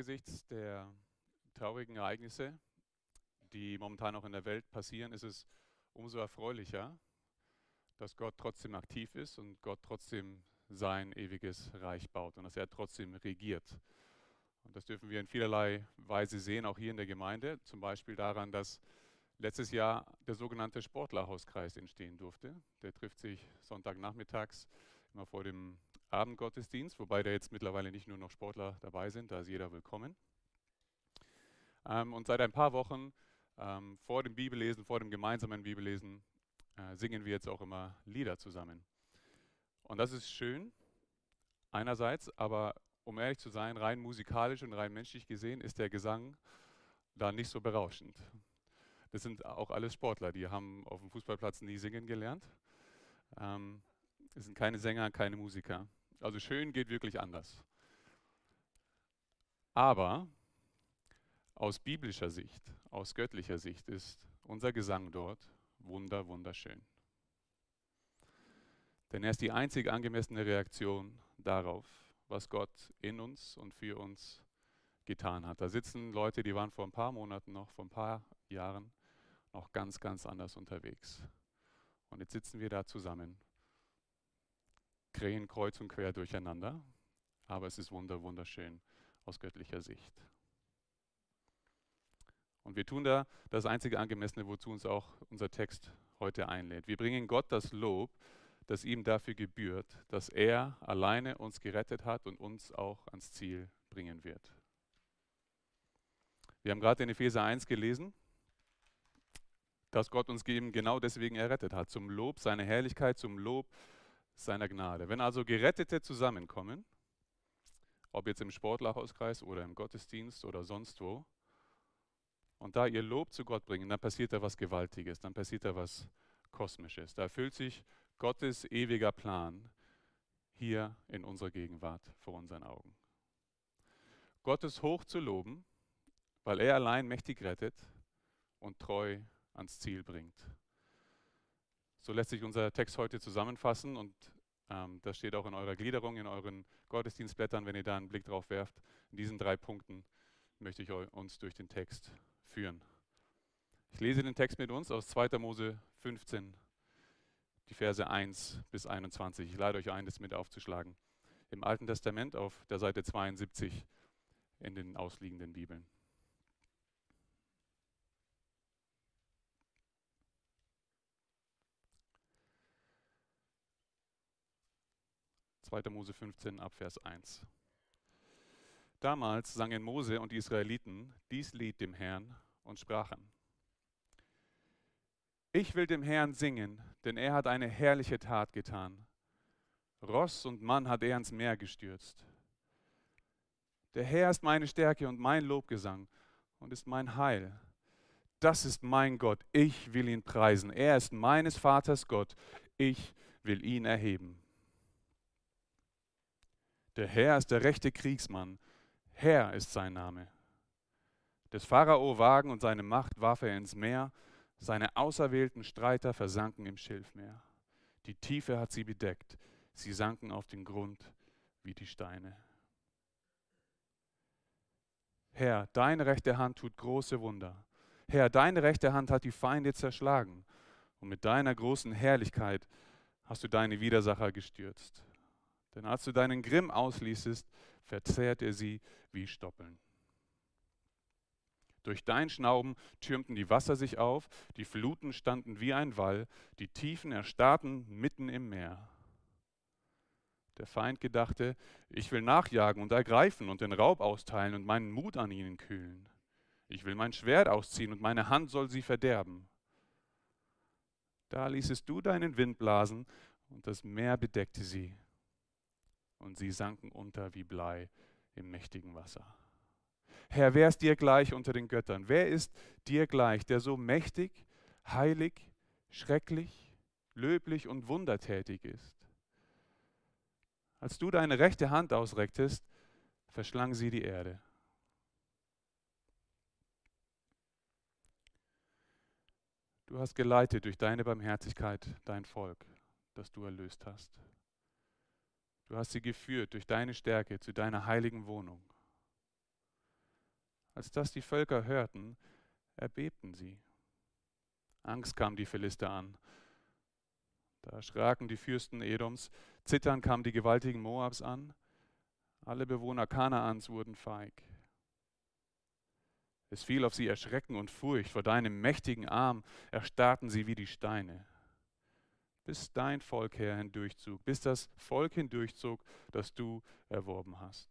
angesichts der traurigen Ereignisse, die momentan auch in der Welt passieren, ist es umso erfreulicher, dass Gott trotzdem aktiv ist und Gott trotzdem sein ewiges Reich baut und dass er trotzdem regiert. Und das dürfen wir in vielerlei Weise sehen, auch hier in der Gemeinde. Zum Beispiel daran, dass letztes Jahr der sogenannte Sportlerhauskreis entstehen durfte. Der trifft sich Sonntagnachmittags immer vor dem Abendgottesdienst, wobei da jetzt mittlerweile nicht nur noch Sportler dabei sind, da ist jeder willkommen. Ähm, und seit ein paar Wochen ähm, vor dem Bibellesen, vor dem gemeinsamen Bibellesen, äh, singen wir jetzt auch immer Lieder zusammen. Und das ist schön, einerseits, aber um ehrlich zu sein, rein musikalisch und rein menschlich gesehen ist der Gesang da nicht so berauschend. Das sind auch alles Sportler, die haben auf dem Fußballplatz nie singen gelernt. Ähm, es sind keine Sänger, keine Musiker. Also schön geht wirklich anders. Aber aus biblischer Sicht, aus göttlicher Sicht ist unser Gesang dort wunder, wunderschön. Denn er ist die einzig angemessene Reaktion darauf, was Gott in uns und für uns getan hat. Da sitzen Leute, die waren vor ein paar Monaten noch, vor ein paar Jahren noch ganz, ganz anders unterwegs. Und jetzt sitzen wir da zusammen, krähen kreuz und quer durcheinander, aber es ist wunder, wunderschön aus göttlicher Sicht. Und wir tun da das einzige Angemessene, wozu uns auch unser Text heute einlädt. Wir bringen Gott das Lob, das ihm dafür gebührt, dass er alleine uns gerettet hat und uns auch ans Ziel bringen wird. Wir haben gerade in Epheser 1 gelesen, dass Gott uns eben genau deswegen errettet hat, zum Lob seiner Herrlichkeit, zum Lob seiner Gnade. Wenn also Gerettete zusammenkommen, ob jetzt im Sportlerhauskreis oder im Gottesdienst oder sonst wo, und da ihr Lob zu Gott bringen, dann passiert da was Gewaltiges, dann passiert da was Kosmisches. Da erfüllt sich Gottes ewiger Plan hier in unserer Gegenwart vor unseren Augen. Gott ist hoch zu loben, weil er allein mächtig rettet und treu ans Ziel bringt. So lässt sich unser Text heute zusammenfassen und ähm, das steht auch in eurer Gliederung, in euren Gottesdienstblättern, wenn ihr da einen Blick drauf werft. In diesen drei Punkten möchte ich uns durch den Text führen. Ich lese den Text mit uns aus 2. Mose 15, die Verse 1 bis 21. Ich lade euch ein, das mit aufzuschlagen. Im Alten Testament auf der Seite 72 in den ausliegenden Bibeln. 2. Mose 15 ab Vers 1. Damals sangen Mose und die Israeliten dies Lied dem Herrn und sprachen, ich will dem Herrn singen, denn er hat eine herrliche Tat getan. Ross und Mann hat er ins Meer gestürzt. Der Herr ist meine Stärke und mein Lobgesang und ist mein Heil. Das ist mein Gott, ich will ihn preisen. Er ist meines Vaters Gott, ich will ihn erheben. Der Herr ist der rechte Kriegsmann. Herr ist sein Name. Des Pharao Wagen und seine Macht warf er ins Meer. Seine auserwählten Streiter versanken im Schilfmeer. Die Tiefe hat sie bedeckt. Sie sanken auf den Grund wie die Steine. Herr, deine rechte Hand tut große Wunder. Herr, deine rechte Hand hat die Feinde zerschlagen. Und mit deiner großen Herrlichkeit hast du deine Widersacher gestürzt. Denn als du deinen Grimm ausließest, verzehrt er sie wie Stoppeln. Durch dein Schnauben türmten die Wasser sich auf, die Fluten standen wie ein Wall, die Tiefen erstarrten mitten im Meer. Der Feind gedachte, ich will nachjagen und ergreifen und den Raub austeilen und meinen Mut an ihnen kühlen. Ich will mein Schwert ausziehen und meine Hand soll sie verderben. Da ließest du deinen Wind blasen und das Meer bedeckte sie und sie sanken unter wie Blei im mächtigen Wasser. Herr, wer ist dir gleich unter den Göttern? Wer ist dir gleich, der so mächtig, heilig, schrecklich, löblich und wundertätig ist? Als du deine rechte Hand ausrecktest, verschlang sie die Erde. Du hast geleitet durch deine Barmherzigkeit dein Volk, das du erlöst hast. Du hast sie geführt durch deine Stärke zu deiner heiligen Wohnung. Als das die Völker hörten, erbebten sie. Angst kam die Philister an. Da erschraken die Fürsten Edoms, zittern kamen die gewaltigen Moabs an. Alle Bewohner Kanaans wurden feig. Es fiel auf sie Erschrecken und Furcht. Vor deinem mächtigen Arm erstarrten sie wie die Steine. Bis dein Volk, Herr, hindurchzog, bis das Volk hindurchzog, das du erworben hast.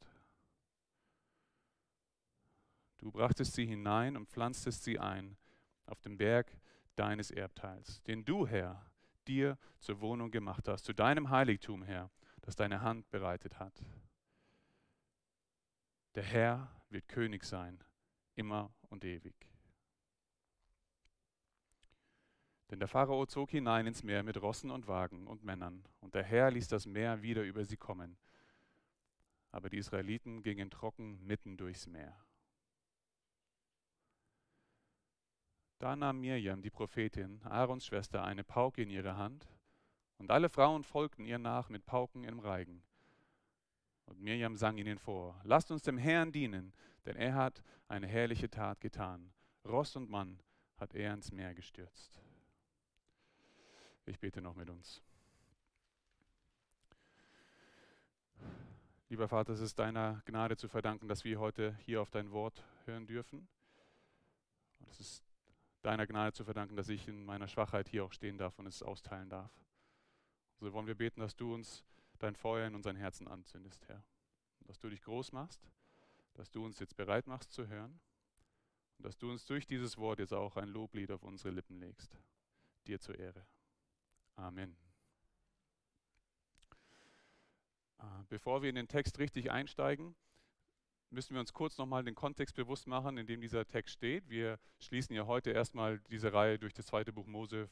Du brachtest sie hinein und pflanztest sie ein auf dem Berg deines Erbteils, den du, Herr, dir zur Wohnung gemacht hast, zu deinem Heiligtum, Herr, das deine Hand bereitet hat. Der Herr wird König sein immer und ewig. Denn der Pharao zog hinein ins Meer mit Rossen und Wagen und Männern, und der Herr ließ das Meer wieder über sie kommen. Aber die Israeliten gingen trocken mitten durchs Meer. Da nahm Mirjam, die Prophetin, Aarons Schwester, eine Pauke in ihre Hand, und alle Frauen folgten ihr nach mit Pauken im Reigen. Und Mirjam sang ihnen vor, lasst uns dem Herrn dienen, denn er hat eine herrliche Tat getan. Ross und Mann hat er ins Meer gestürzt. Ich bete noch mit uns. Lieber Vater, es ist deiner Gnade zu verdanken, dass wir heute hier auf dein Wort hören dürfen. Und es ist deiner Gnade zu verdanken, dass ich in meiner Schwachheit hier auch stehen darf und es austeilen darf. So wollen wir beten, dass du uns dein Feuer in unseren Herzen anzündest, Herr. Und dass du dich groß machst dass du uns jetzt bereit machst zu hören und dass du uns durch dieses Wort jetzt auch ein Loblied auf unsere Lippen legst. Dir zur Ehre. Amen. Ah, bevor wir in den Text richtig einsteigen, müssen wir uns kurz nochmal den Kontext bewusst machen, in dem dieser Text steht. Wir schließen ja heute erstmal diese Reihe durch das zweite Buch Mose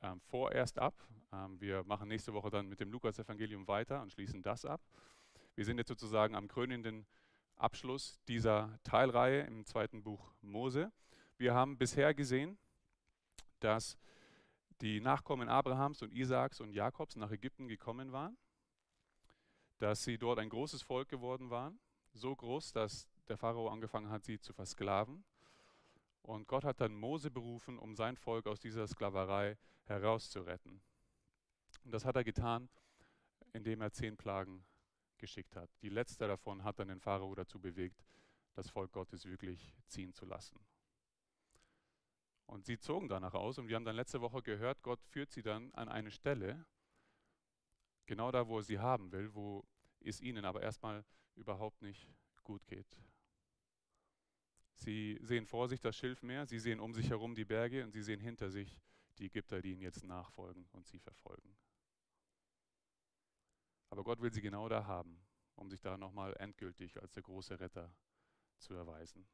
ähm, vorerst ab. Ähm, wir machen nächste Woche dann mit dem Lukas-Evangelium weiter und schließen das ab. Wir sind jetzt sozusagen am krönenden Abschluss dieser Teilreihe im zweiten Buch Mose. Wir haben bisher gesehen, dass die Nachkommen Abrahams und Isaaks und Jakobs nach Ägypten gekommen waren, dass sie dort ein großes Volk geworden waren, so groß, dass der Pharao angefangen hat, sie zu versklaven. Und Gott hat dann Mose berufen, um sein Volk aus dieser Sklaverei herauszuretten. Und das hat er getan, indem er zehn Plagen geschickt hat. Die letzte davon hat dann den Pharao dazu bewegt, das Volk Gottes wirklich ziehen zu lassen. Und sie zogen danach aus und wir haben dann letzte Woche gehört, Gott führt sie dann an eine Stelle, genau da, wo er sie haben will, wo es ihnen aber erstmal überhaupt nicht gut geht. Sie sehen vor sich das Schilfmeer, sie sehen um sich herum die Berge und sie sehen hinter sich die Ägypter, die ihnen jetzt nachfolgen und sie verfolgen. Aber Gott will sie genau da haben, um sich da nochmal endgültig als der große Retter zu erweisen.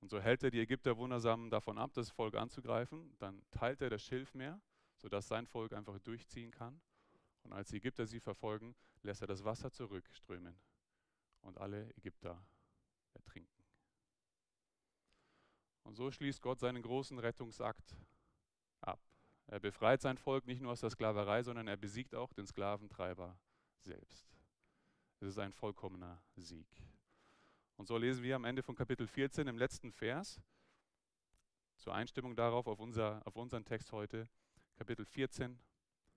Und so hält er die Ägypter wundersam davon ab, das Volk anzugreifen. Dann teilt er das Schilfmeer, sodass sein Volk einfach durchziehen kann. Und als die Ägypter sie verfolgen, lässt er das Wasser zurückströmen und alle Ägypter ertrinken. Und so schließt Gott seinen großen Rettungsakt ab. Er befreit sein Volk nicht nur aus der Sklaverei, sondern er besiegt auch den Sklaventreiber selbst. Es ist ein vollkommener Sieg. Und so lesen wir am Ende von Kapitel 14 im letzten Vers, zur Einstimmung darauf, auf, unser, auf unseren Text heute, Kapitel 14,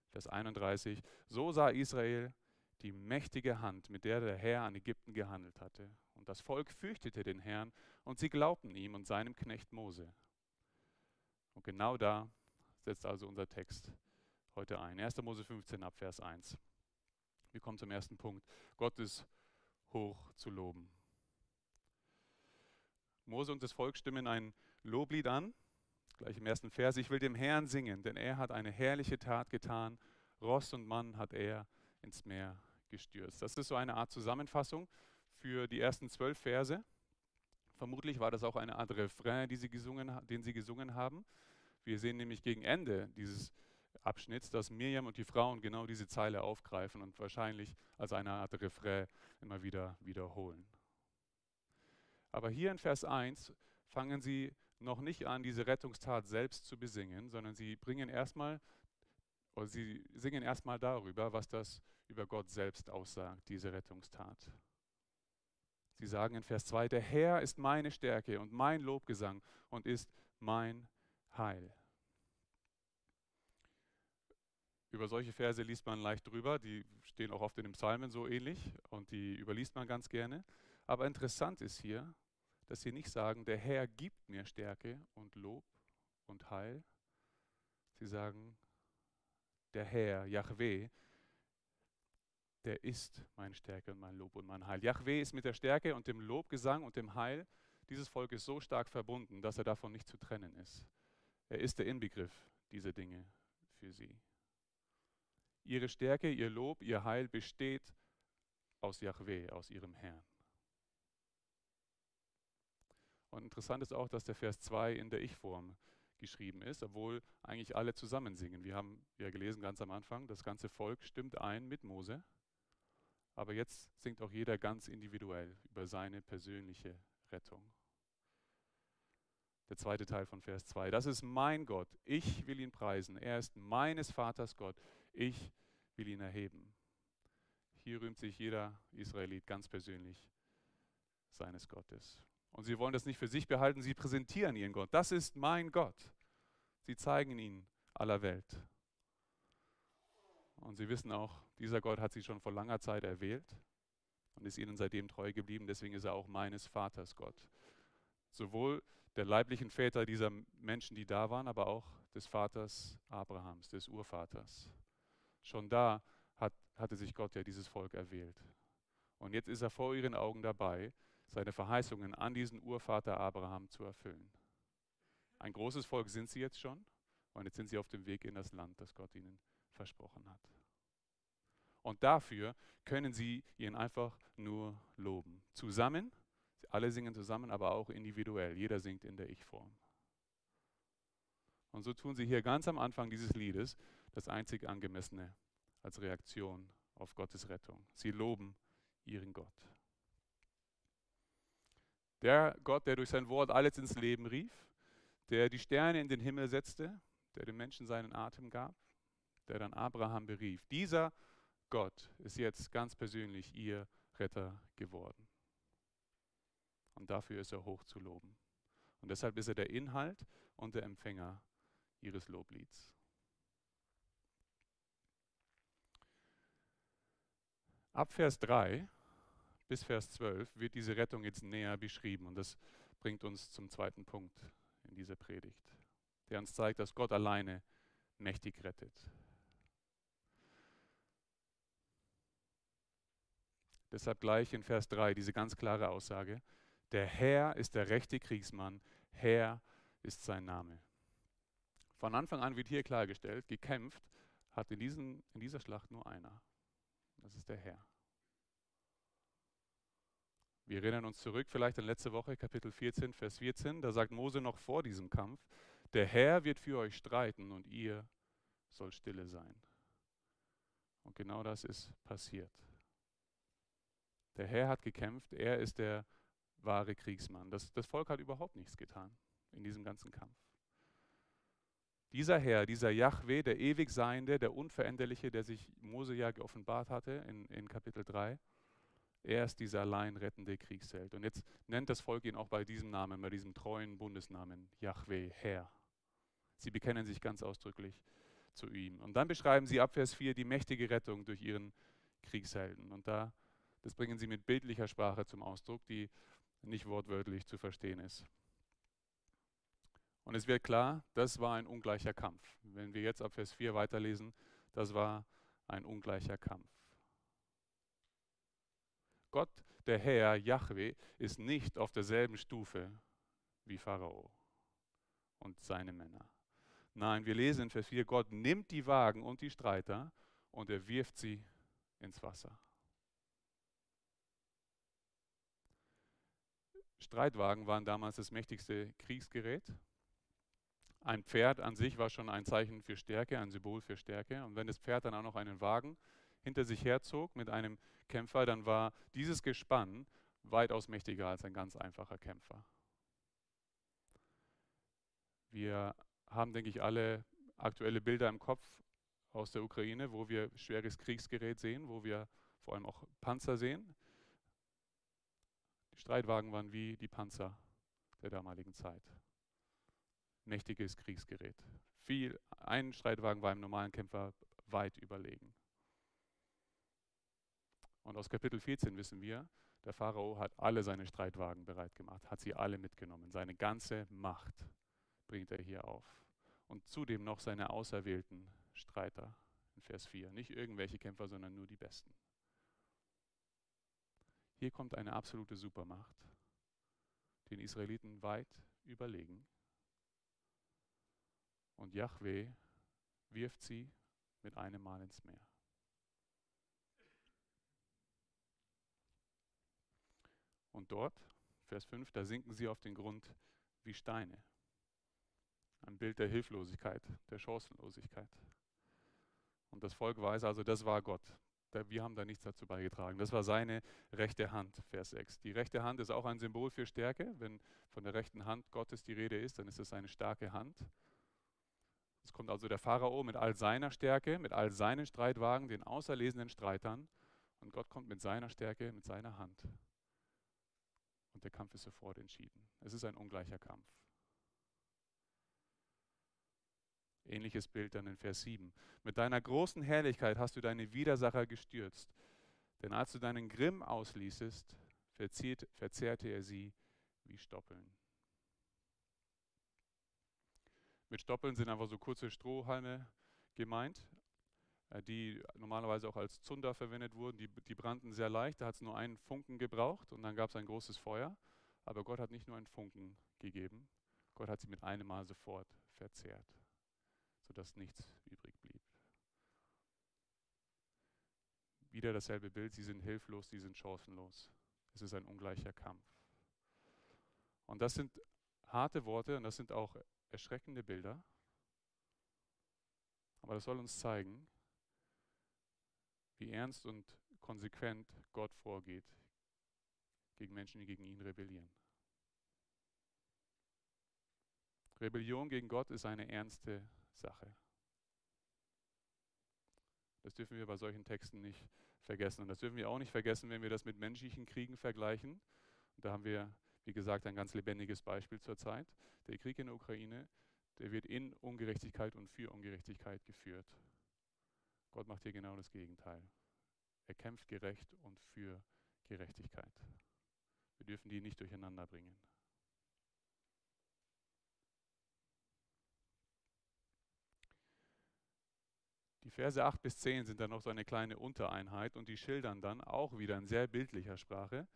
Vers 31. So sah Israel die mächtige Hand, mit der der Herr an Ägypten gehandelt hatte. Und das Volk fürchtete den Herrn und sie glaubten ihm und seinem Knecht Mose. Und genau da setzt also unser Text heute ein. 1. Mose 15 ab Vers 1. Wir kommen zum ersten Punkt. Gott ist hoch zu loben. Mose und das Volk stimmen ein Loblied an, gleich im ersten Vers. Ich will dem Herrn singen, denn er hat eine herrliche Tat getan. Ross und Mann hat er ins Meer gestürzt. Das ist so eine Art Zusammenfassung für die ersten zwölf Verse. Vermutlich war das auch eine Art Refrain, die sie gesungen, den sie gesungen haben. Wir sehen nämlich gegen Ende dieses Abschnitts, dass Miriam und die Frauen genau diese Zeile aufgreifen und wahrscheinlich als eine Art Refrain immer wieder wiederholen. Aber hier in Vers 1 fangen sie noch nicht an, diese Rettungstat selbst zu besingen, sondern sie bringen erstmal oder sie singen erstmal darüber, was das über Gott selbst aussagt, diese Rettungstat. Sie sagen in Vers 2, der Herr ist meine Stärke und mein Lobgesang und ist mein Heil. Über solche Verse liest man leicht drüber, die stehen auch oft in den Psalmen so ähnlich und die überliest man ganz gerne. Aber interessant ist hier, dass sie nicht sagen, der Herr gibt mir Stärke und Lob und Heil. Sie sagen, der Herr, Yahweh, der ist meine Stärke und mein Lob und mein Heil. Yahweh ist mit der Stärke und dem Lobgesang und dem Heil dieses Volkes so stark verbunden, dass er davon nicht zu trennen ist. Er ist der Inbegriff dieser Dinge für sie. Ihre Stärke, ihr Lob, ihr Heil besteht aus Yahweh, aus ihrem Herrn. Und interessant ist auch, dass der Vers 2 in der Ich-Form geschrieben ist, obwohl eigentlich alle zusammen singen. Wir haben ja gelesen ganz am Anfang, das ganze Volk stimmt ein mit Mose, aber jetzt singt auch jeder ganz individuell über seine persönliche Rettung. Der zweite Teil von Vers 2. Das ist mein Gott. Ich will ihn preisen. Er ist meines Vaters Gott. Ich will ihn erheben. Hier rühmt sich jeder Israelit ganz persönlich seines Gottes. Und sie wollen das nicht für sich behalten, sie präsentieren ihren Gott. Das ist mein Gott. Sie zeigen ihn aller Welt. Und sie wissen auch, dieser Gott hat sie schon vor langer Zeit erwählt und ist ihnen seitdem treu geblieben. Deswegen ist er auch meines Vaters Gott. Sowohl der leiblichen Väter dieser Menschen, die da waren, aber auch des Vaters Abrahams, des Urvaters. Schon da hat, hatte sich Gott ja dieses Volk erwählt. Und jetzt ist er vor ihren Augen dabei, seine Verheißungen an diesen Urvater Abraham zu erfüllen. Ein großes Volk sind sie jetzt schon und jetzt sind sie auf dem Weg in das Land, das Gott ihnen versprochen hat. Und dafür können sie ihn einfach nur loben. Zusammen, alle singen zusammen, aber auch individuell. Jeder singt in der Ich-Form. Und so tun sie hier ganz am Anfang dieses Liedes das einzig angemessene als Reaktion auf Gottes Rettung. Sie loben ihren Gott. Der Gott, der durch sein Wort alles ins Leben rief, der die Sterne in den Himmel setzte, der dem Menschen seinen Atem gab, der dann Abraham berief. Dieser Gott ist jetzt ganz persönlich ihr Retter geworden. Und dafür ist er hoch zu loben. Und deshalb ist er der Inhalt und der Empfänger ihres Loblieds. Ab Vers 3 bis Vers 12 wird diese Rettung jetzt näher beschrieben und das bringt uns zum zweiten Punkt in dieser Predigt, der uns zeigt, dass Gott alleine mächtig rettet. Deshalb gleich in Vers 3 diese ganz klare Aussage, der Herr ist der rechte Kriegsmann, Herr ist sein Name. Von Anfang an wird hier klargestellt, gekämpft hat in, diesen, in dieser Schlacht nur einer. Das ist der Herr. Wir erinnern uns zurück vielleicht an letzte Woche, Kapitel 14, Vers 14. Da sagt Mose noch vor diesem Kampf, der Herr wird für euch streiten und ihr soll stille sein. Und genau das ist passiert. Der Herr hat gekämpft, er ist der wahre Kriegsmann. Das, das Volk hat überhaupt nichts getan in diesem ganzen Kampf. Dieser Herr, dieser Yahweh, der ewig Seiende, der Unveränderliche, der sich Mose ja geoffenbart hatte in, in Kapitel 3, er ist dieser allein rettende Kriegsheld. Und jetzt nennt das Volk ihn auch bei diesem Namen, bei diesem treuen Bundesnamen, Yahweh, Herr. Sie bekennen sich ganz ausdrücklich zu ihm. Und dann beschreiben sie ab Vers 4 die mächtige Rettung durch ihren Kriegshelden. Und da, das bringen sie mit bildlicher Sprache zum Ausdruck, die nicht wortwörtlich zu verstehen ist. Und es wird klar, das war ein ungleicher Kampf. Wenn wir jetzt ab Vers 4 weiterlesen, das war ein ungleicher Kampf. Gott, der Herr, Yahweh, ist nicht auf derselben Stufe wie Pharao und seine Männer. Nein, wir lesen in Vers 4, Gott nimmt die Wagen und die Streiter und er wirft sie ins Wasser. Streitwagen waren damals das mächtigste Kriegsgerät. Ein Pferd an sich war schon ein Zeichen für Stärke, ein Symbol für Stärke. Und wenn das Pferd dann auch noch einen Wagen hinter sich herzog mit einem Kämpfer, dann war dieses Gespann weitaus mächtiger als ein ganz einfacher Kämpfer. Wir haben, denke ich, alle aktuelle Bilder im Kopf aus der Ukraine, wo wir schweres Kriegsgerät sehen, wo wir vor allem auch Panzer sehen. Die Streitwagen waren wie die Panzer der damaligen Zeit. Mächtiges Kriegsgerät. Viel, ein Streitwagen war einem normalen Kämpfer weit überlegen. Und aus Kapitel 14 wissen wir, der Pharao hat alle seine Streitwagen bereit gemacht, hat sie alle mitgenommen. Seine ganze Macht bringt er hier auf. Und zudem noch seine auserwählten Streiter in Vers 4. Nicht irgendwelche Kämpfer, sondern nur die Besten. Hier kommt eine absolute Supermacht, den Israeliten weit überlegen. Und Yahweh wirft sie mit einem Mal ins Meer. Und dort, Vers 5, da sinken sie auf den Grund wie Steine. Ein Bild der Hilflosigkeit, der Chancenlosigkeit. Und das Volk weiß also, das war Gott. Wir haben da nichts dazu beigetragen. Das war seine rechte Hand, Vers 6. Die rechte Hand ist auch ein Symbol für Stärke. Wenn von der rechten Hand Gottes die Rede ist, dann ist es eine starke Hand. Es kommt also der Pharao mit all seiner Stärke, mit all seinen Streitwagen, den auserlesenen Streitern. Und Gott kommt mit seiner Stärke, mit seiner Hand. Und der Kampf ist sofort entschieden. Es ist ein ungleicher Kampf. Ähnliches Bild dann in Vers 7. Mit deiner großen Herrlichkeit hast du deine Widersacher gestürzt. Denn als du deinen Grimm ausließest, verzehrte er sie wie Stoppeln. Mit Stoppeln sind einfach so kurze Strohhalme gemeint, die normalerweise auch als Zunder verwendet wurden. Die, die brannten sehr leicht, da hat es nur einen Funken gebraucht und dann gab es ein großes Feuer. Aber Gott hat nicht nur einen Funken gegeben, Gott hat sie mit einem Mal sofort verzehrt sodass nichts übrig blieb. Wieder dasselbe Bild, sie sind hilflos, sie sind chancenlos. Es ist ein ungleicher Kampf. Und das sind harte Worte und das sind auch erschreckende Bilder. Aber das soll uns zeigen, wie ernst und konsequent Gott vorgeht gegen Menschen, die gegen ihn rebellieren. Rebellion gegen Gott ist eine ernste Sache. Das dürfen wir bei solchen Texten nicht vergessen. Und das dürfen wir auch nicht vergessen, wenn wir das mit menschlichen Kriegen vergleichen. Und da haben wir, wie gesagt, ein ganz lebendiges Beispiel zurzeit. Der Krieg in der Ukraine, der wird in Ungerechtigkeit und für Ungerechtigkeit geführt. Gott macht hier genau das Gegenteil. Er kämpft gerecht und für Gerechtigkeit. Wir dürfen die nicht durcheinander bringen. Die Verse 8 bis 10 sind dann noch so eine kleine Untereinheit und die schildern dann auch wieder in sehr bildlicher Sprache,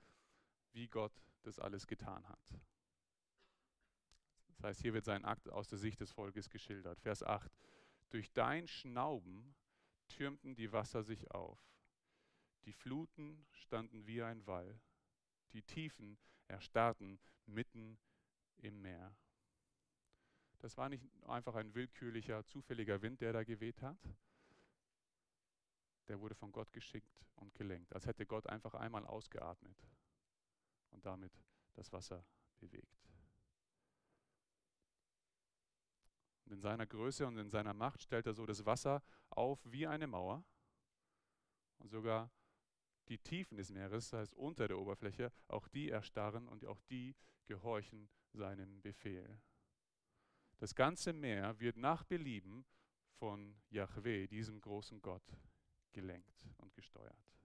wie Gott das alles getan hat. Das heißt, hier wird sein Akt aus der Sicht des Volkes geschildert. Vers 8. Durch dein Schnauben türmten die Wasser sich auf. Die Fluten standen wie ein Wall. Die Tiefen erstarrten mitten im Meer. Das war nicht einfach ein willkürlicher, zufälliger Wind, der da geweht hat, der wurde von Gott geschickt und gelenkt, als hätte Gott einfach einmal ausgeatmet und damit das Wasser bewegt. Und in seiner Größe und in seiner Macht stellt er so das Wasser auf wie eine Mauer und sogar die Tiefen des Meeres, das heißt unter der Oberfläche, auch die erstarren und auch die gehorchen seinem Befehl. Das ganze Meer wird nach Belieben von Yahweh, diesem großen Gott, gelenkt und gesteuert.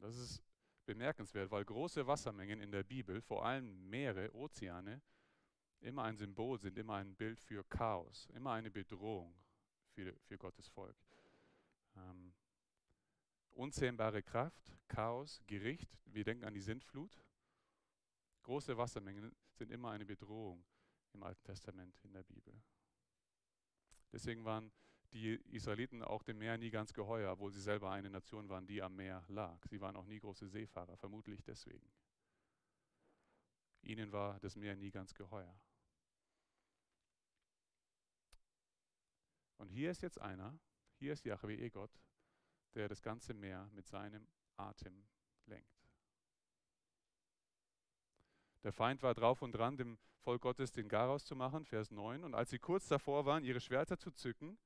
Das ist bemerkenswert, weil große Wassermengen in der Bibel, vor allem Meere, Ozeane, immer ein Symbol sind, immer ein Bild für Chaos, immer eine Bedrohung für, für Gottes Volk. Ähm, unzähmbare Kraft, Chaos, Gericht, wir denken an die Sintflut. Große Wassermengen sind immer eine Bedrohung im Alten Testament in der Bibel. Deswegen waren die Israeliten auch dem Meer nie ganz geheuer, obwohl sie selber eine Nation waren, die am Meer lag. Sie waren auch nie große Seefahrer, vermutlich deswegen. Ihnen war das Meer nie ganz geheuer. Und hier ist jetzt einer, hier ist Yahweh, ihr Gott, der das ganze Meer mit seinem Atem lenkt. Der Feind war drauf und dran, dem Volk Gottes den Garaus zu machen, Vers 9. Und als sie kurz davor waren, ihre Schwerter zu zücken,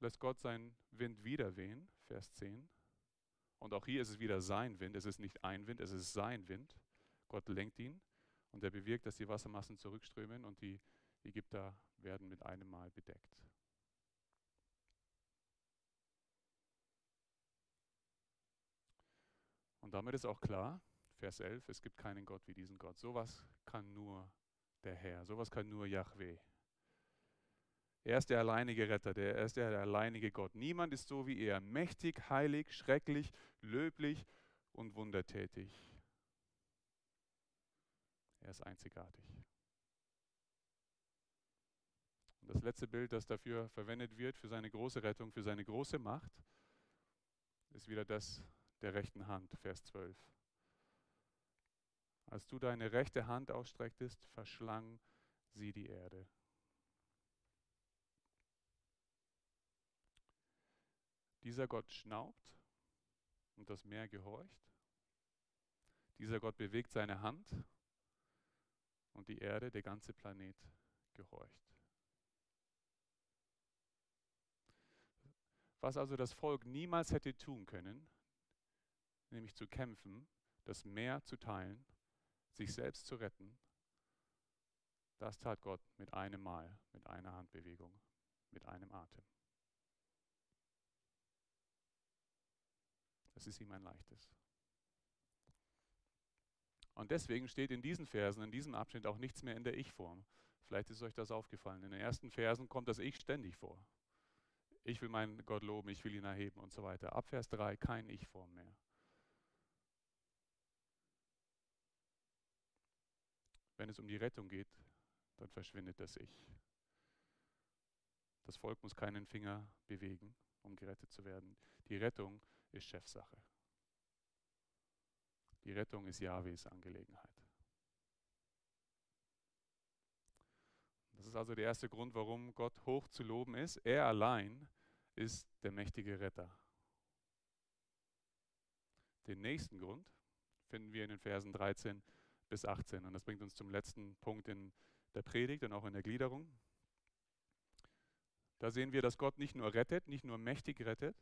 lässt Gott seinen Wind wieder wehen, Vers 10. Und auch hier ist es wieder sein Wind. Es ist nicht ein Wind, es ist sein Wind. Gott lenkt ihn und er bewirkt, dass die Wassermassen zurückströmen und die Ägypter werden mit einem Mal bedeckt. Und damit ist auch klar, Vers 11, es gibt keinen Gott wie diesen Gott. Sowas kann nur der Herr, sowas kann nur Yahweh. Er ist der alleinige Retter, der, er ist der alleinige Gott. Niemand ist so wie er, mächtig, heilig, schrecklich, löblich und wundertätig. Er ist einzigartig. Und das letzte Bild, das dafür verwendet wird, für seine große Rettung, für seine große Macht, ist wieder das der rechten Hand, Vers 12. Als du deine rechte Hand ausstrecktest, verschlang sie die Erde. Dieser Gott schnaubt und das Meer gehorcht. Dieser Gott bewegt seine Hand und die Erde, der ganze Planet gehorcht. Was also das Volk niemals hätte tun können, nämlich zu kämpfen, das Meer zu teilen, sich selbst zu retten, das tat Gott mit einem Mal, mit einer Handbewegung, mit einem Atem. Das ist ihm ein leichtes. Und deswegen steht in diesen Versen, in diesem Abschnitt auch nichts mehr in der Ich-Form. Vielleicht ist euch das aufgefallen. In den ersten Versen kommt das Ich ständig vor. Ich will meinen Gott loben, ich will ihn erheben und so weiter. Ab Vers 3 kein Ich-Form mehr. Wenn es um die Rettung geht, dann verschwindet das Ich. Das Volk muss keinen Finger bewegen, um gerettet zu werden. Die Rettung ist Chefsache. Die Rettung ist Jahwes Angelegenheit. Das ist also der erste Grund, warum Gott hoch zu loben ist. Er allein ist der mächtige Retter. Den nächsten Grund finden wir in den Versen 13 bis 18. Und das bringt uns zum letzten Punkt in der Predigt und auch in der Gliederung. Da sehen wir, dass Gott nicht nur rettet, nicht nur mächtig rettet,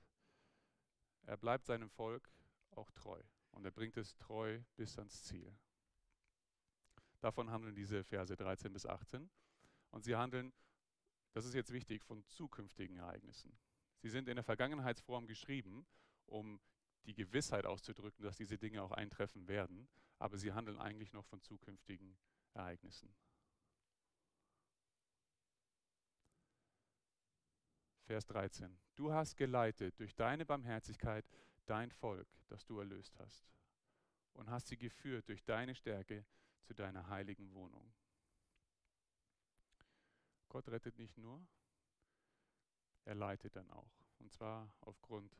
er bleibt seinem Volk auch treu und er bringt es treu bis ans Ziel. Davon handeln diese Verse 13 bis 18 und sie handeln, das ist jetzt wichtig, von zukünftigen Ereignissen. Sie sind in der Vergangenheitsform geschrieben, um die Gewissheit auszudrücken, dass diese Dinge auch eintreffen werden, aber sie handeln eigentlich noch von zukünftigen Ereignissen. Vers 13. Du hast geleitet durch deine Barmherzigkeit dein Volk, das du erlöst hast, und hast sie geführt durch deine Stärke zu deiner heiligen Wohnung. Gott rettet nicht nur, er leitet dann auch, und zwar aufgrund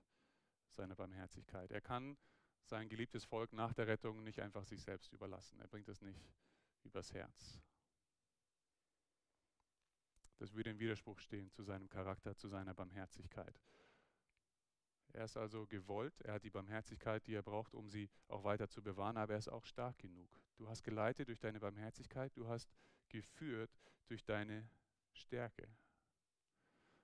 seiner Barmherzigkeit. Er kann sein geliebtes Volk nach der Rettung nicht einfach sich selbst überlassen. Er bringt es nicht übers Herz. Das würde im Widerspruch stehen zu seinem Charakter, zu seiner Barmherzigkeit. Er ist also gewollt, er hat die Barmherzigkeit, die er braucht, um sie auch weiter zu bewahren, aber er ist auch stark genug. Du hast geleitet durch deine Barmherzigkeit, du hast geführt durch deine Stärke.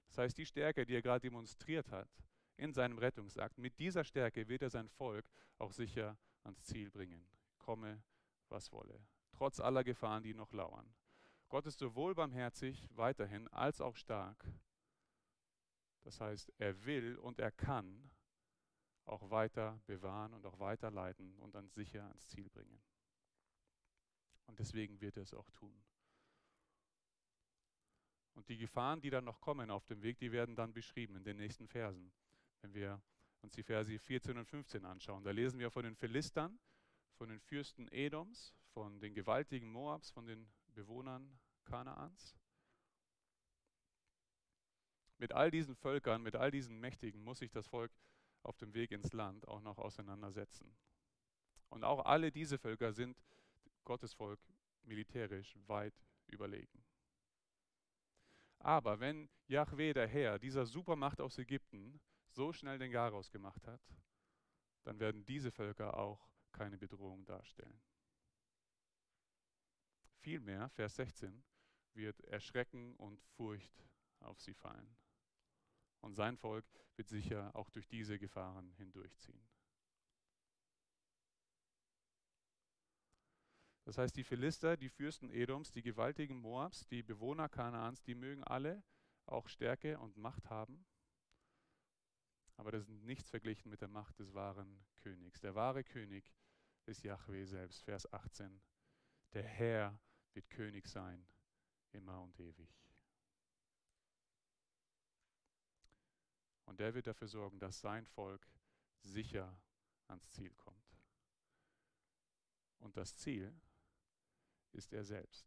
Das heißt, die Stärke, die er gerade demonstriert hat in seinem Rettungsakt, mit dieser Stärke wird er sein Volk auch sicher ans Ziel bringen. Komme, was wolle. Trotz aller Gefahren, die noch lauern. Gott ist sowohl barmherzig weiterhin als auch stark. Das heißt, er will und er kann auch weiter bewahren und auch weiter leiten und dann sicher ans Ziel bringen. Und deswegen wird er es auch tun. Und die Gefahren, die dann noch kommen auf dem Weg, die werden dann beschrieben in den nächsten Versen. Wenn wir uns die Verse 14 und 15 anschauen, da lesen wir von den Philistern, von den Fürsten Edoms, von den gewaltigen Moabs, von den Bewohnern Kanaans. Mit all diesen Völkern, mit all diesen Mächtigen muss sich das Volk auf dem Weg ins Land auch noch auseinandersetzen. Und auch alle diese Völker sind Gottes Volk militärisch weit überlegen. Aber wenn Yahweh der Herr, dieser Supermacht aus Ägypten, so schnell den Garaus gemacht hat, dann werden diese Völker auch keine Bedrohung darstellen. Vielmehr, Vers 16, wird Erschrecken und Furcht auf sie fallen. Und sein Volk wird sicher auch durch diese Gefahren hindurchziehen. Das heißt, die Philister, die Fürsten Edoms, die gewaltigen Moabs, die Bewohner Kanaans, die mögen alle auch Stärke und Macht haben. Aber das ist nichts verglichen mit der Macht des wahren Königs. Der wahre König ist Yahweh selbst, Vers 18. Der Herr wird König sein, immer und ewig. Und der wird dafür sorgen, dass sein Volk sicher ans Ziel kommt. Und das Ziel ist er selbst,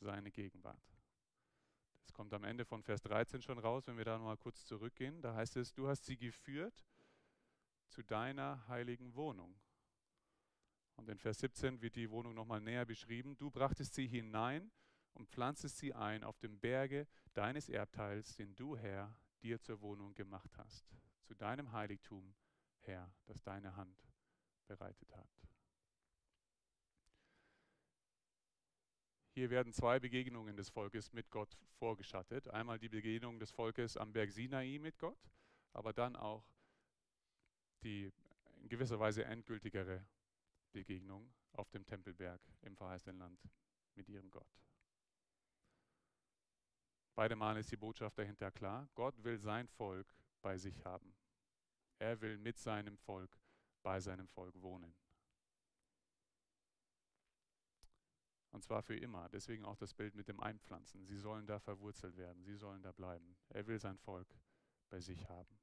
seine Gegenwart. Das kommt am Ende von Vers 13 schon raus, wenn wir da nochmal kurz zurückgehen. Da heißt es, du hast sie geführt zu deiner heiligen Wohnung. Und in Vers 17 wird die Wohnung nochmal näher beschrieben. Du brachtest sie hinein und pflanzest sie ein auf dem Berge deines Erbteils, den du, Herr, dir zur Wohnung gemacht hast. Zu deinem Heiligtum, Herr, das deine Hand bereitet hat. Hier werden zwei Begegnungen des Volkes mit Gott vorgeschattet. Einmal die Begegnung des Volkes am Berg Sinai mit Gott, aber dann auch die in gewisser Weise endgültigere Begegnung auf dem Tempelberg im verheißenen Land mit ihrem Gott. Beide Male ist die Botschaft dahinter klar. Gott will sein Volk bei sich haben. Er will mit seinem Volk bei seinem Volk wohnen. Und zwar für immer. Deswegen auch das Bild mit dem Einpflanzen. Sie sollen da verwurzelt werden. Sie sollen da bleiben. Er will sein Volk bei sich haben.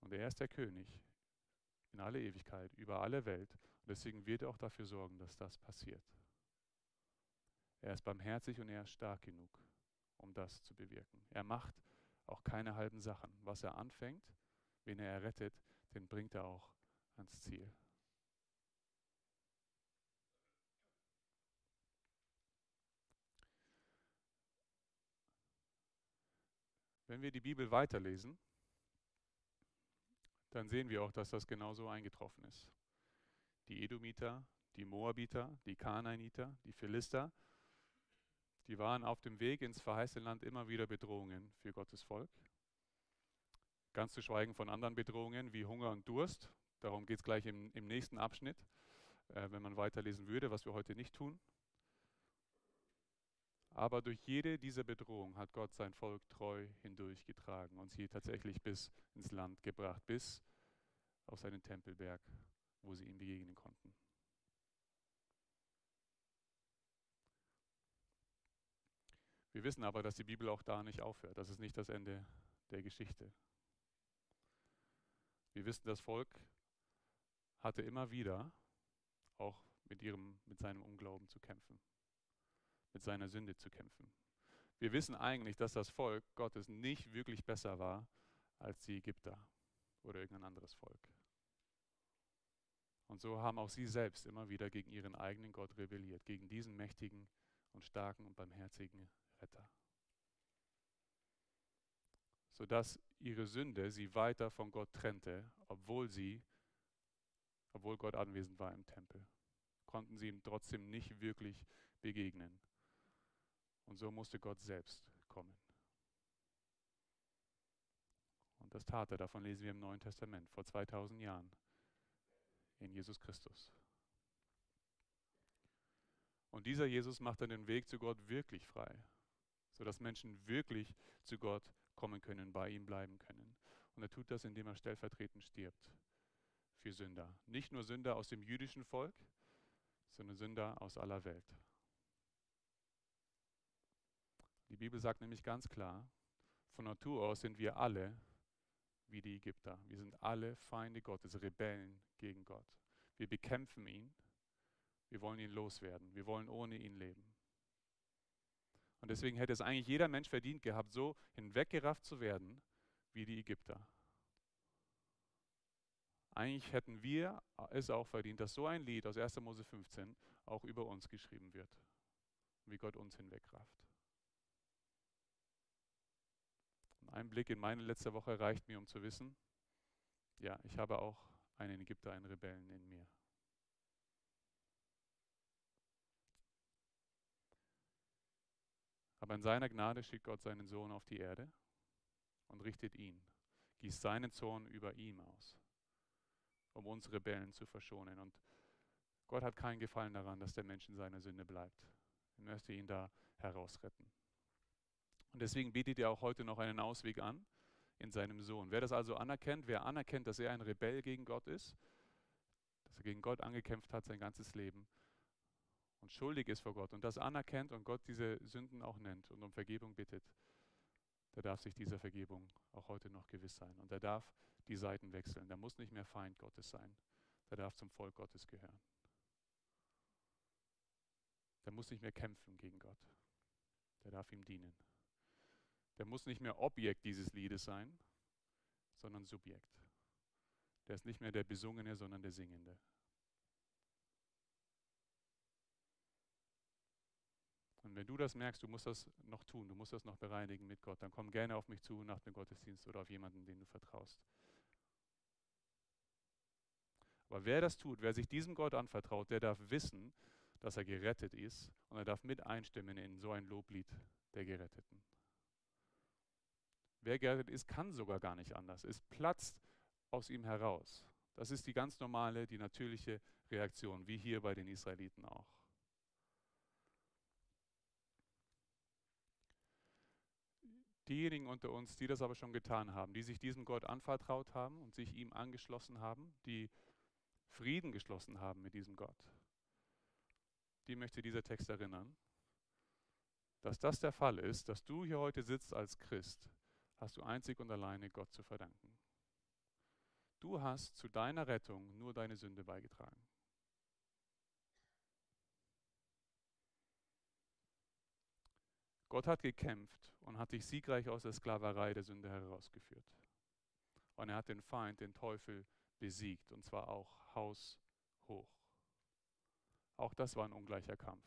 Und er ist der König in alle Ewigkeit, über alle Welt. Und deswegen wird er auch dafür sorgen, dass das passiert. Er ist barmherzig und er ist stark genug, um das zu bewirken. Er macht auch keine halben Sachen. Was er anfängt, wen er errettet, den bringt er auch ans Ziel. Wenn wir die Bibel weiterlesen, dann sehen wir auch, dass das genauso eingetroffen ist. Die Edomiter, die Moabiter, die Kanaaniter, die Philister, die waren auf dem Weg ins verheißene Land immer wieder Bedrohungen für Gottes Volk. Ganz zu schweigen von anderen Bedrohungen wie Hunger und Durst. Darum geht es gleich im, im, nächsten Abschnitt, äh, wenn man weiterlesen würde, was wir heute nicht tun. Aber durch jede dieser Bedrohungen hat Gott sein Volk treu hindurchgetragen und sie tatsächlich bis ins Land gebracht, bis auf seinen Tempelberg, wo sie ihm begegnen konnten. Wir wissen aber, dass die Bibel auch da nicht aufhört. Das ist nicht das Ende der Geschichte. Wir wissen, das Volk hatte immer wieder auch mit, ihrem, mit seinem Unglauben zu kämpfen mit seiner Sünde zu kämpfen. Wir wissen eigentlich, dass das Volk Gottes nicht wirklich besser war als die Ägypter oder irgendein anderes Volk. Und so haben auch sie selbst immer wieder gegen ihren eigenen Gott rebelliert, gegen diesen mächtigen und starken und barmherzigen Retter. Sodass ihre Sünde sie weiter von Gott trennte, obwohl sie, obwohl Gott anwesend war im Tempel, konnten sie ihm trotzdem nicht wirklich begegnen. Und so musste Gott selbst kommen. Und das tat er, davon lesen wir im Neuen Testament, vor 2000 Jahren, in Jesus Christus. Und dieser Jesus macht dann den Weg zu Gott wirklich frei, sodass Menschen wirklich zu Gott kommen können, bei ihm bleiben können. Und er tut das, indem er stellvertretend stirbt für Sünder. Nicht nur Sünder aus dem jüdischen Volk, sondern Sünder aus aller Welt. Die Bibel sagt nämlich ganz klar, von Natur aus sind wir alle wie die Ägypter. Wir sind alle Feinde Gottes, Rebellen gegen Gott. Wir bekämpfen ihn. Wir wollen ihn loswerden. Wir wollen ohne ihn leben. Und deswegen hätte es eigentlich jeder Mensch verdient gehabt, so hinweggerafft zu werden wie die Ägypter. Eigentlich hätten wir es auch verdient, dass so ein Lied aus 1. Mose 15 auch über uns geschrieben wird, wie Gott uns hinwegrafft. Ein Blick in meine letzte Woche reicht mir, um zu wissen, ja, ich habe auch einen Ägypter, einen Rebellen in mir. Aber in seiner Gnade schickt Gott seinen Sohn auf die Erde und richtet ihn, gießt seinen Zorn über ihm aus, um uns Rebellen zu verschonen. Und Gott hat keinen Gefallen daran, dass der Mensch in seiner Sünde bleibt. Er möchte ihn da herausretten. Und deswegen bietet er auch heute noch einen Ausweg an in seinem Sohn. Wer das also anerkennt, wer anerkennt, dass er ein Rebell gegen Gott ist, dass er gegen Gott angekämpft hat sein ganzes Leben und schuldig ist vor Gott und das anerkennt und Gott diese Sünden auch nennt und um Vergebung bittet, der darf sich dieser Vergebung auch heute noch gewiss sein. Und er darf die Seiten wechseln. Der muss nicht mehr Feind Gottes sein. Der darf zum Volk Gottes gehören. Der muss nicht mehr kämpfen gegen Gott. Der darf ihm dienen. Der muss nicht mehr Objekt dieses Liedes sein, sondern Subjekt. Der ist nicht mehr der Besungene, sondern der Singende. Wenn du das merkst, du musst das noch tun, du musst das noch bereinigen mit Gott, dann komm gerne auf mich zu nach dem Gottesdienst oder auf jemanden, den du vertraust. Aber wer das tut, wer sich diesem Gott anvertraut, der darf wissen, dass er gerettet ist und er darf mit einstimmen in so ein Loblied der Geretteten. Wer gerettet ist, kann sogar gar nicht anders. Es platzt aus ihm heraus. Das ist die ganz normale, die natürliche Reaktion, wie hier bei den Israeliten auch. Diejenigen unter uns, die das aber schon getan haben, die sich diesem Gott anvertraut haben und sich ihm angeschlossen haben, die Frieden geschlossen haben mit diesem Gott, die möchte dieser Text erinnern, dass das der Fall ist, dass du hier heute sitzt als Christ, hast du einzig und alleine Gott zu verdanken. Du hast zu deiner Rettung nur deine Sünde beigetragen. Gott hat gekämpft und hat dich siegreich aus der Sklaverei der Sünde herausgeführt. Und er hat den Feind, den Teufel, besiegt, und zwar auch haushoch. Auch das war ein ungleicher Kampf.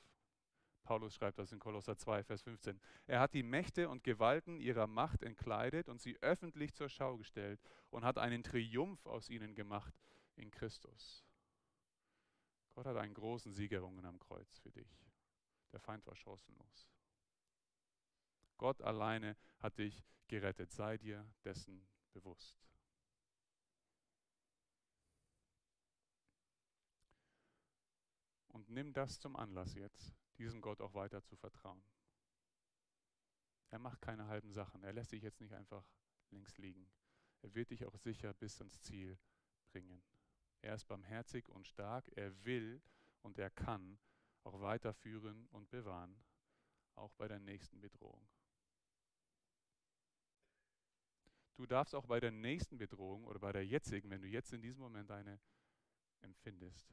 Paulus schreibt das in Kolosser 2, Vers 15. Er hat die Mächte und Gewalten ihrer Macht entkleidet und sie öffentlich zur Schau gestellt und hat einen Triumph aus ihnen gemacht in Christus. Gott hat einen großen Sieg errungen am Kreuz für dich. Der Feind war chancenlos. Gott alleine hat dich gerettet. Sei dir dessen bewusst. Und nimm das zum Anlass jetzt, diesem Gott auch weiter zu vertrauen. Er macht keine halben Sachen. Er lässt dich jetzt nicht einfach links liegen. Er wird dich auch sicher bis ans Ziel bringen. Er ist barmherzig und stark. Er will und er kann auch weiterführen und bewahren, auch bei der nächsten Bedrohung. Du darfst auch bei der nächsten Bedrohung oder bei der jetzigen, wenn du jetzt in diesem Moment eine empfindest,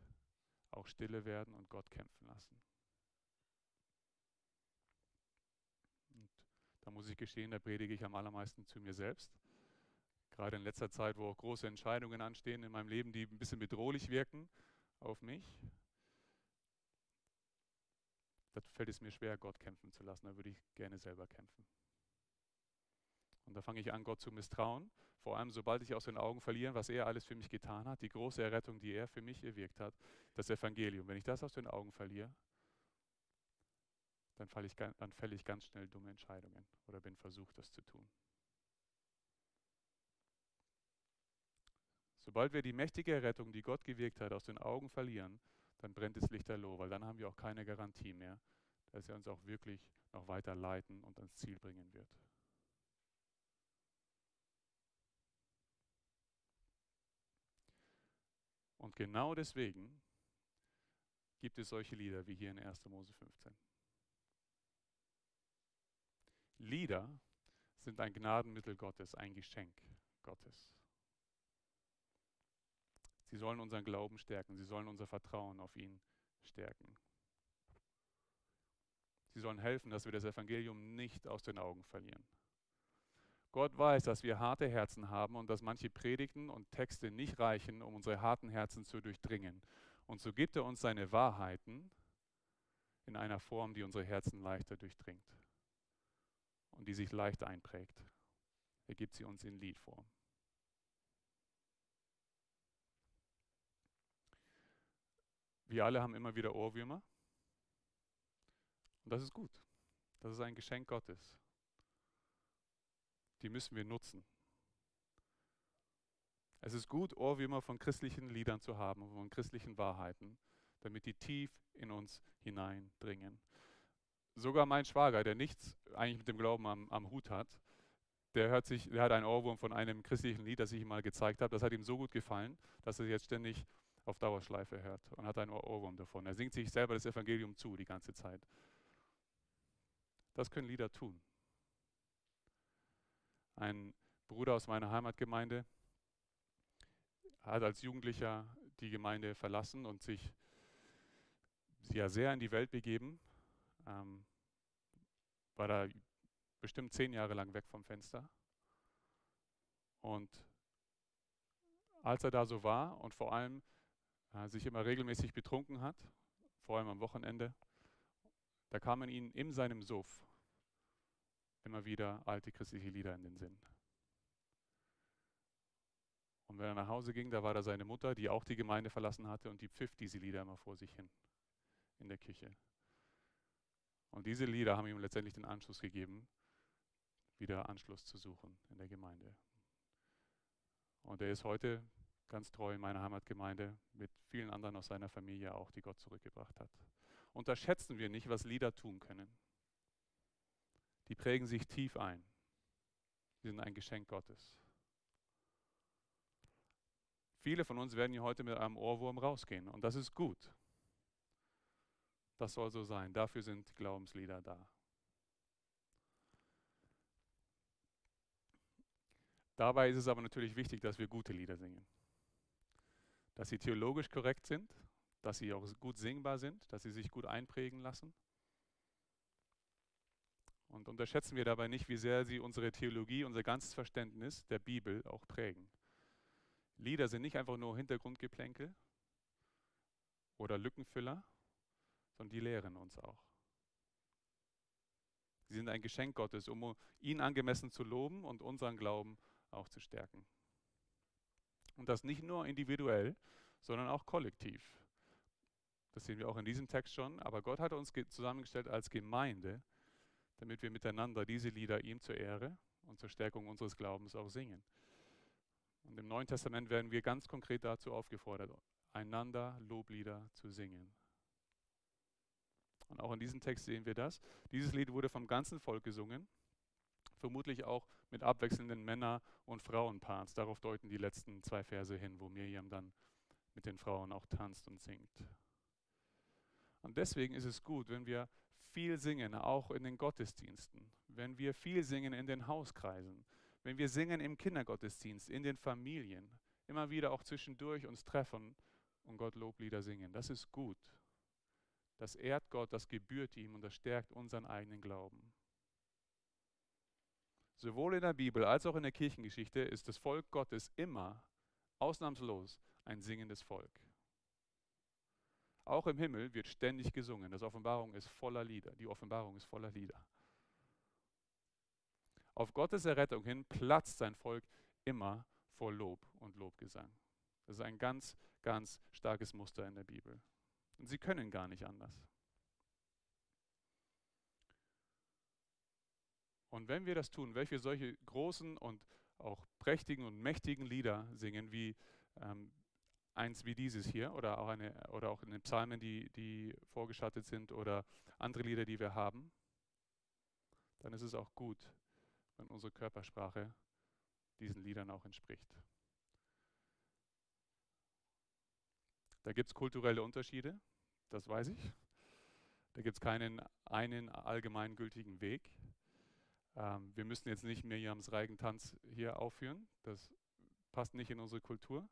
auch stille werden und Gott kämpfen lassen. Und da muss ich gestehen, da predige ich am allermeisten zu mir selbst. Gerade in letzter Zeit, wo auch große Entscheidungen anstehen in meinem Leben, die ein bisschen bedrohlich wirken auf mich. Da fällt es mir schwer, Gott kämpfen zu lassen. Da würde ich gerne selber kämpfen. Und da fange ich an, Gott zu misstrauen. Vor allem, sobald ich aus den Augen verliere, was er alles für mich getan hat, die große Errettung, die er für mich erwirkt hat, das Evangelium. Wenn ich das aus den Augen verliere, dann falle ich, dann fälle ich ganz schnell dumme Entscheidungen oder bin versucht, das zu tun. Sobald wir die mächtige Errettung, die Gott gewirkt hat, aus den Augen verlieren, dann brennt es lichterloh, weil dann haben wir auch keine Garantie mehr, dass er uns auch wirklich noch weiter leiten und ans Ziel bringen wird. Und genau deswegen gibt es solche Lieder wie hier in 1. Mose 15. Lieder sind ein Gnadenmittel Gottes, ein Geschenk Gottes. Sie sollen unseren Glauben stärken, sie sollen unser Vertrauen auf ihn stärken. Sie sollen helfen, dass wir das Evangelium nicht aus den Augen verlieren. Gott weiß, dass wir harte Herzen haben und dass manche Predigten und Texte nicht reichen, um unsere harten Herzen zu durchdringen. Und so gibt er uns seine Wahrheiten in einer Form, die unsere Herzen leichter durchdringt und die sich leicht einprägt. Er gibt sie uns in Liedform. Wir alle haben immer wieder Ohrwürmer. Und das ist gut. Das ist ein Geschenk Gottes. Die müssen wir nutzen. Es ist gut, Ohrwürmer von christlichen Liedern zu haben, von christlichen Wahrheiten, damit die tief in uns hineindringen. Sogar mein Schwager, der nichts eigentlich mit dem Glauben am, am Hut hat, der, hört sich, der hat einen Ohrwurm von einem christlichen Lied, das ich ihm mal gezeigt habe. Das hat ihm so gut gefallen, dass er jetzt ständig auf Dauerschleife hört und hat einen Ohrwurm davon. Er singt sich selber das Evangelium zu die ganze Zeit. Das können Lieder tun. Ein Bruder aus meiner Heimatgemeinde hat als Jugendlicher die Gemeinde verlassen und sich ja sehr in die Welt begeben. Ähm, war da bestimmt zehn Jahre lang weg vom Fenster. Und als er da so war und vor allem äh, sich immer regelmäßig betrunken hat, vor allem am Wochenende, da kamen ihm in seinem Suff immer wieder alte christliche Lieder in den Sinn. Und wenn er nach Hause ging, da war da seine Mutter, die auch die Gemeinde verlassen hatte und die pfiff diese Lieder immer vor sich hin in der Küche. Und diese Lieder haben ihm letztendlich den Anschluss gegeben, wieder Anschluss zu suchen in der Gemeinde. Und er ist heute ganz treu in meiner Heimatgemeinde mit vielen anderen aus seiner Familie auch, die Gott zurückgebracht hat. Unterschätzen wir nicht, was Lieder tun können. Die prägen sich tief ein. Sie sind ein Geschenk Gottes. Viele von uns werden hier heute mit einem Ohrwurm rausgehen und das ist gut. Das soll so sein. Dafür sind Glaubenslieder da. Dabei ist es aber natürlich wichtig, dass wir gute Lieder singen. Dass sie theologisch korrekt sind, dass sie auch gut singbar sind, dass sie sich gut einprägen lassen. Und unterschätzen wir dabei nicht, wie sehr sie unsere Theologie, unser ganzes Verständnis der Bibel auch prägen. Lieder sind nicht einfach nur Hintergrundgeplänkel oder Lückenfüller, sondern die lehren uns auch. Sie sind ein Geschenk Gottes, um ihn angemessen zu loben und unseren Glauben auch zu stärken. Und das nicht nur individuell, sondern auch kollektiv. Das sehen wir auch in diesem Text schon, aber Gott hat uns zusammengestellt als Gemeinde, damit wir miteinander diese Lieder ihm zur Ehre und zur Stärkung unseres Glaubens auch singen. Und im Neuen Testament werden wir ganz konkret dazu aufgefordert, einander Loblieder zu singen. Und auch in diesem Text sehen wir das. Dieses Lied wurde vom ganzen Volk gesungen, vermutlich auch mit abwechselnden Männer- und Frauenparts. Darauf deuten die letzten zwei Verse hin, wo Miriam dann mit den Frauen auch tanzt und singt. Und deswegen ist es gut, wenn wir viel singen, auch in den Gottesdiensten, wenn wir viel singen in den Hauskreisen, wenn wir singen im Kindergottesdienst, in den Familien, immer wieder auch zwischendurch uns treffen und Gott Loblieder singen. Das ist gut. Das ehrt Gott, das gebührt ihm und das stärkt unseren eigenen Glauben. Sowohl in der Bibel als auch in der Kirchengeschichte ist das Volk Gottes immer, ausnahmslos, ein singendes Volk. Auch im Himmel wird ständig gesungen. Das Offenbarung ist voller Lieder. Die Offenbarung ist voller Lieder. Auf Gottes Errettung hin platzt sein Volk immer vor Lob und Lobgesang. Das ist ein ganz, ganz starkes Muster in der Bibel. Und sie können gar nicht anders. Und wenn wir das tun, wenn wir solche großen und auch prächtigen und mächtigen Lieder singen, wie ähm, eins wie dieses hier, oder auch, eine, oder auch in den Psalmen, die, die vorgeschattet sind, oder andere Lieder, die wir haben, dann ist es auch gut, wenn unsere Körpersprache diesen Liedern auch entspricht. Da gibt es kulturelle Unterschiede, das weiß ich. Da gibt es keinen einen allgemeingültigen Weg. Ähm, wir müssen jetzt nicht Mirjams Reigentanz hier aufführen, das passt nicht in unsere Kultur.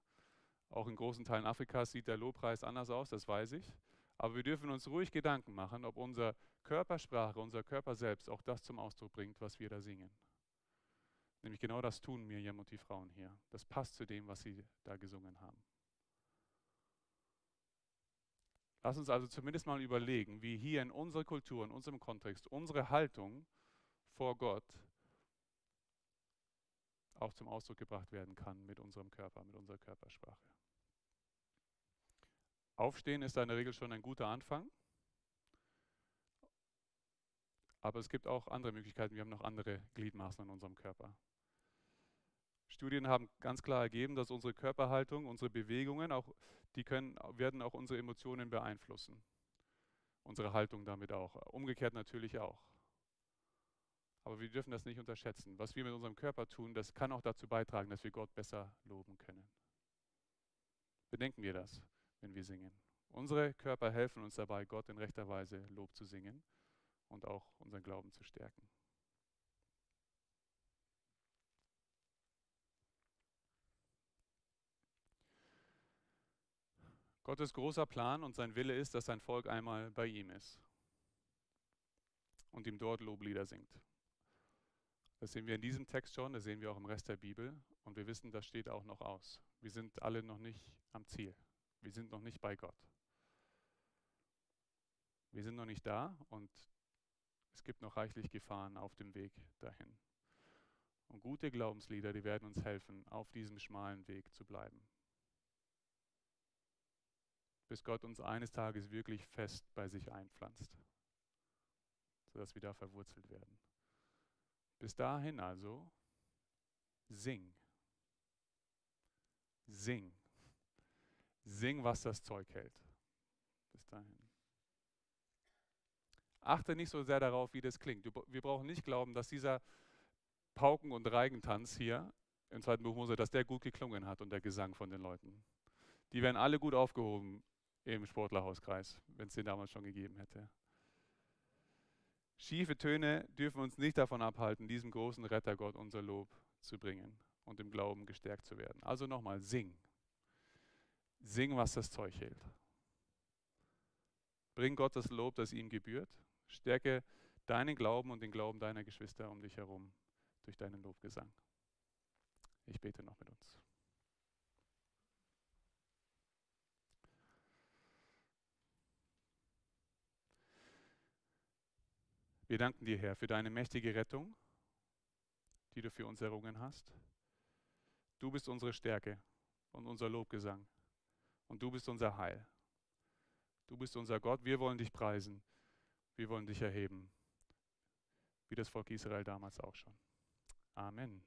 Auch in großen Teilen Afrikas sieht der Lobpreis anders aus, das weiß ich. Aber wir dürfen uns ruhig Gedanken machen, ob unsere Körpersprache, unser Körper selbst auch das zum Ausdruck bringt, was wir da singen. Nämlich genau das tun Mirjam und die Frauen hier. Das passt zu dem, was sie da gesungen haben. Lass uns also zumindest mal überlegen, wie hier in unserer Kultur, in unserem Kontext, unsere Haltung vor Gott auch zum Ausdruck gebracht werden kann mit unserem Körper, mit unserer Körpersprache. Aufstehen ist in der Regel schon ein guter Anfang. Aber es gibt auch andere Möglichkeiten. Wir haben noch andere Gliedmaßen in unserem Körper. Studien haben ganz klar ergeben, dass unsere Körperhaltung, unsere Bewegungen, auch, die können, werden auch unsere Emotionen beeinflussen. Unsere Haltung damit auch. Umgekehrt natürlich auch. Aber wir dürfen das nicht unterschätzen. Was wir mit unserem Körper tun, das kann auch dazu beitragen, dass wir Gott besser loben können. Bedenken wir das, wenn wir singen. Unsere Körper helfen uns dabei, Gott in rechter Weise Lob zu singen und auch unseren Glauben zu stärken. Gottes großer Plan und sein Wille ist, dass sein Volk einmal bei ihm ist und ihm dort Loblieder singt. Das sehen wir in diesem Text schon, das sehen wir auch im Rest der Bibel und wir wissen, das steht auch noch aus. Wir sind alle noch nicht am Ziel. Wir sind noch nicht bei Gott. Wir sind noch nicht da und es gibt noch reichlich Gefahren auf dem Weg dahin. Und gute Glaubenslieder, die werden uns helfen, auf diesem schmalen Weg zu bleiben. Bis Gott uns eines Tages wirklich fest bei sich einpflanzt, sodass wir da verwurzelt werden. Bis dahin also, sing. Sing. Sing, was das Zeug hält. Bis dahin. Achte nicht so sehr darauf, wie das klingt. Wir brauchen nicht glauben, dass dieser Pauken- und Reigentanz hier im zweiten Buch Mose, dass der gut geklungen hat und der Gesang von den Leuten. Die wären alle gut aufgehoben im Sportlerhauskreis, wenn es den damals schon gegeben hätte. Schiefe Töne dürfen uns nicht davon abhalten, diesem großen Rettergott unser Lob zu bringen und im Glauben gestärkt zu werden. Also nochmal, sing. Sing, was das Zeug hält. Bring Gott das Lob, das ihm gebührt. Stärke deinen Glauben und den Glauben deiner Geschwister um dich herum durch deinen Lobgesang. Ich bete noch mit uns. Wir danken dir, Herr, für deine mächtige Rettung, die du für uns errungen hast. Du bist unsere Stärke und unser Lobgesang. Und du bist unser Heil. Du bist unser Gott. Wir wollen dich preisen. Wir wollen dich erheben. Wie das Volk Israel damals auch schon. Amen.